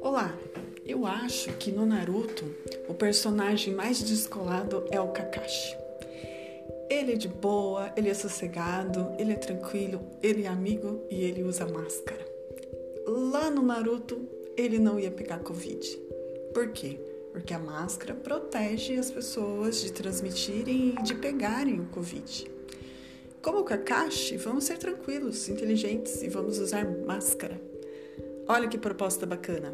Olá, eu acho que no Naruto o personagem mais descolado é o Kakashi. Ele é de boa, ele é sossegado, ele é tranquilo, ele é amigo e ele usa máscara. Lá no Naruto ele não ia pegar Covid. Por quê? Porque a máscara protege as pessoas de transmitirem e de pegarem o Covid. Como o Kakashi, vamos ser tranquilos, inteligentes e vamos usar máscara. Olha que proposta bacana!